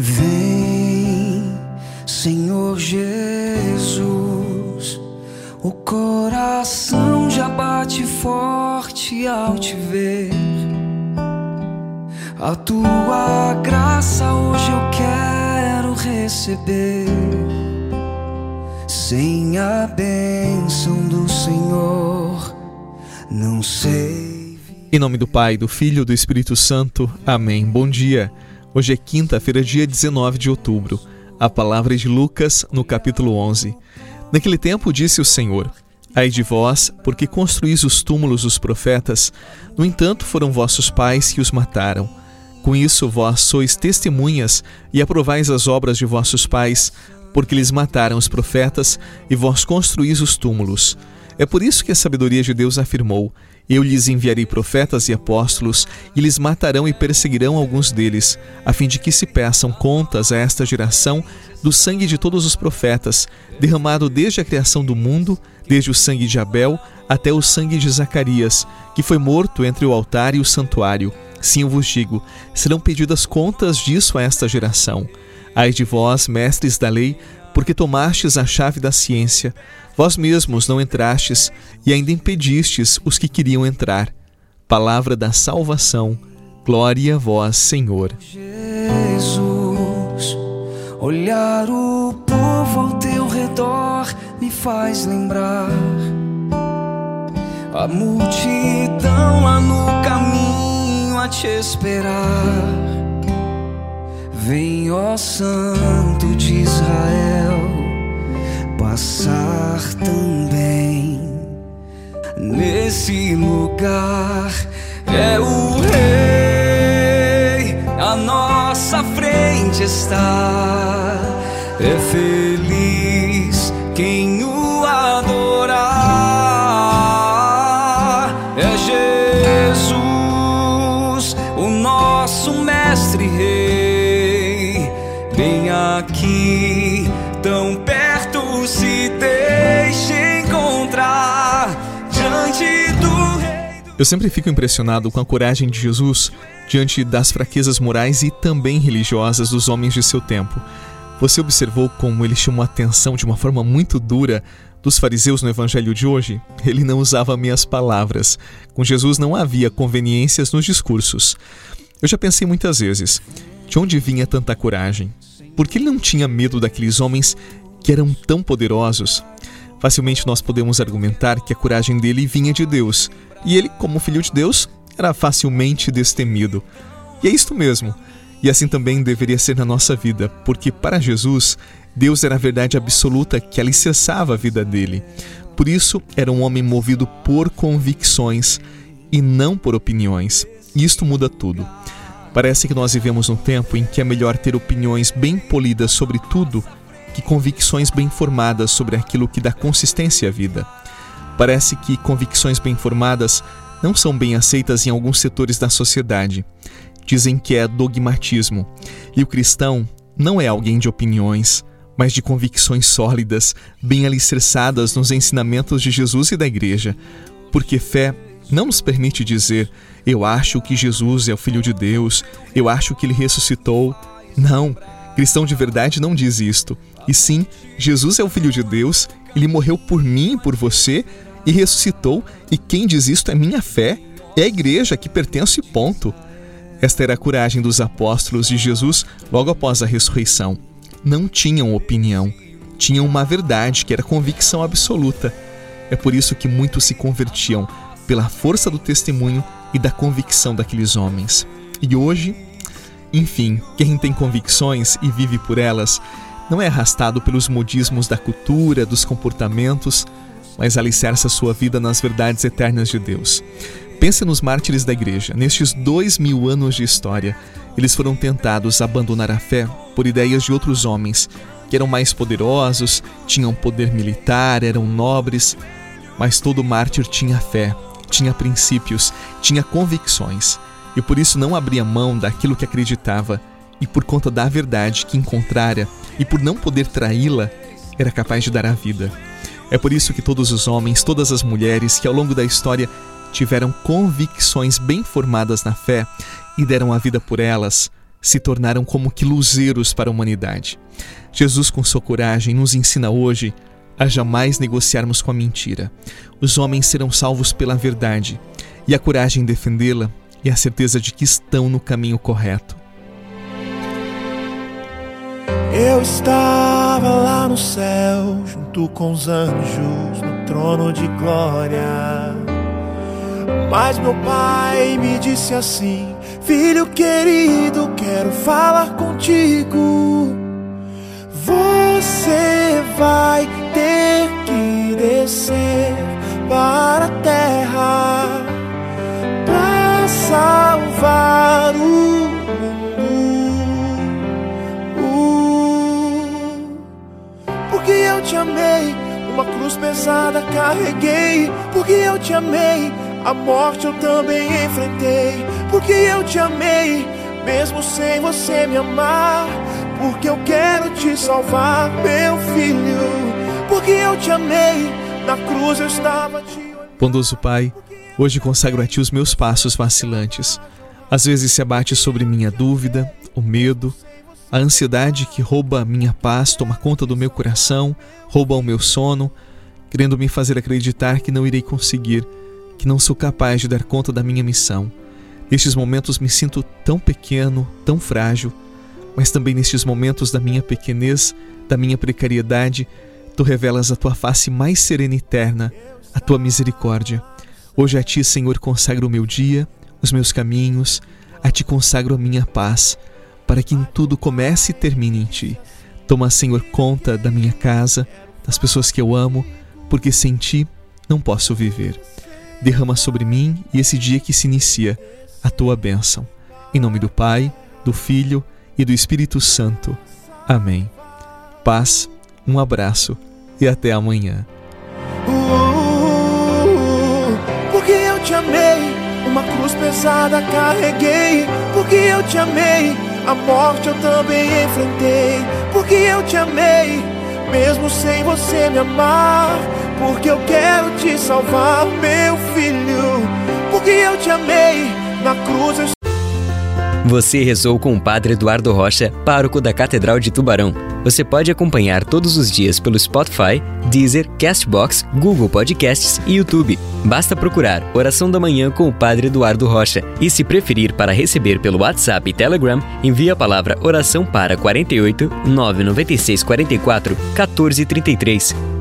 Vem, Senhor Jesus, o coração já bate forte ao te ver. A tua graça hoje eu quero receber. Sem a bênção do Senhor, não sei. Em nome do Pai, do Filho e do Espírito Santo. Amém. Bom dia. Hoje é quinta-feira, dia 19 de outubro. A palavra é de Lucas, no capítulo 11. Naquele tempo disse o Senhor: Ai de vós, porque construís os túmulos dos profetas, no entanto foram vossos pais que os mataram. Com isso vós sois testemunhas e aprovais as obras de vossos pais, porque eles mataram os profetas e vós construís os túmulos. É por isso que a sabedoria de Deus afirmou: Eu lhes enviarei profetas e apóstolos, e lhes matarão e perseguirão alguns deles, a fim de que se peçam contas a esta geração do sangue de todos os profetas, derramado desde a criação do mundo, desde o sangue de Abel até o sangue de Zacarias, que foi morto entre o altar e o santuário. Sim, eu vos digo: serão pedidas contas disso a esta geração. Ai de vós, mestres da lei, porque tomastes a chave da ciência. Vós mesmos não entrastes e ainda impedistes os que queriam entrar. Palavra da salvação. Glória a vós, Senhor. Jesus, olhar o povo ao teu redor me faz lembrar a multidão lá no caminho a te esperar. Vem, ó Santo de Israel passar também nesse lugar. É o Rei, à nossa frente está. É feliz quem o adorar. É Jesus, o nosso Mestre Rei, bem aqui, Eu sempre fico impressionado com a coragem de Jesus diante das fraquezas morais e também religiosas dos homens de seu tempo. Você observou como ele chamou a atenção de uma forma muito dura dos fariseus no evangelho de hoje? Ele não usava meias palavras. Com Jesus não havia conveniências nos discursos. Eu já pensei muitas vezes, de onde vinha tanta coragem? Por que ele não tinha medo daqueles homens que eram tão poderosos. Facilmente nós podemos argumentar que a coragem dele vinha de Deus, e ele, como filho de Deus, era facilmente destemido. E é isto mesmo. E assim também deveria ser na nossa vida, porque para Jesus, Deus era a verdade absoluta que alicerçava a vida dele. Por isso, era um homem movido por convicções e não por opiniões. E isto muda tudo. Parece que nós vivemos num tempo em que é melhor ter opiniões bem polidas sobre tudo que convicções bem formadas sobre aquilo que dá consistência à vida. Parece que convicções bem formadas não são bem aceitas em alguns setores da sociedade. Dizem que é dogmatismo. E o cristão não é alguém de opiniões, mas de convicções sólidas, bem alicerçadas nos ensinamentos de Jesus e da Igreja. Porque fé não nos permite dizer, eu acho que Jesus é o Filho de Deus, eu acho que ele ressuscitou. Não, cristão de verdade não diz isto. E sim, Jesus é o Filho de Deus, ele morreu por mim e por você e ressuscitou, e quem diz isto é minha fé, é a igreja que pertence, ponto. Esta era a coragem dos apóstolos de Jesus logo após a ressurreição. Não tinham opinião, tinham uma verdade que era convicção absoluta. É por isso que muitos se convertiam, pela força do testemunho e da convicção daqueles homens. E hoje, enfim, quem tem convicções e vive por elas não é arrastado pelos modismos da cultura, dos comportamentos, mas alicerça sua vida nas verdades eternas de Deus. Pense nos mártires da igreja. Nestes dois mil anos de história, eles foram tentados a abandonar a fé por ideias de outros homens que eram mais poderosos, tinham poder militar, eram nobres, mas todo mártir tinha fé, tinha princípios, tinha convicções e por isso não abria mão daquilo que acreditava e por conta da verdade que encontrara e por não poder traí-la, era capaz de dar a vida. É por isso que todos os homens, todas as mulheres que ao longo da história tiveram convicções bem formadas na fé e deram a vida por elas, se tornaram como que luzeiros para a humanidade. Jesus, com sua coragem, nos ensina hoje a jamais negociarmos com a mentira. Os homens serão salvos pela verdade, e a coragem em defendê-la e a certeza de que estão no caminho correto. Eu estava lá no céu, junto com os anjos, no trono de glória. Mas meu pai me disse assim: Filho querido, quero falar contigo. Você vai ter que descer para a terra pesada carreguei. Porque eu te amei, a morte eu também enfrentei. Porque eu te amei, mesmo sem você me amar. Porque eu quero te salvar, meu filho. Porque eu te amei, na cruz eu estava te Bondoso Pai, hoje consagro a Ti os meus passos vacilantes. Às vezes se abate sobre minha dúvida, o medo, a ansiedade que rouba a minha paz, toma conta do meu coração, rouba o meu sono, querendo me fazer acreditar que não irei conseguir, que não sou capaz de dar conta da minha missão. Nestes momentos me sinto tão pequeno, tão frágil, mas também nestes momentos da minha pequenez, da minha precariedade, tu revelas a tua face mais serena e eterna, a tua misericórdia. Hoje a ti, Senhor, consagro o meu dia, os meus caminhos, a ti consagro a minha paz, para que em tudo comece e termine em ti. Toma, Senhor, conta da minha casa, das pessoas que eu amo, porque sem ti não posso viver. Derrama sobre mim e esse dia que se inicia a tua bênção. Em nome do Pai, do Filho e do Espírito Santo. Amém. Paz, um abraço e até amanhã. Uh, porque eu te amei, uma cruz pesada carreguei. Porque eu te amei, a morte eu também enfrentei. Porque eu te amei, mesmo sem você me amar. Porque eu quero te salvar, meu filho. Porque eu te amei, na cruz eu você rezou com o Padre Eduardo Rocha, pároco da Catedral de Tubarão. Você pode acompanhar todos os dias pelo Spotify, Deezer, Castbox, Google Podcasts e YouTube. Basta procurar Oração da Manhã com o Padre Eduardo Rocha. E se preferir para receber pelo WhatsApp e Telegram, envie a palavra oração para 48 996 44 1433.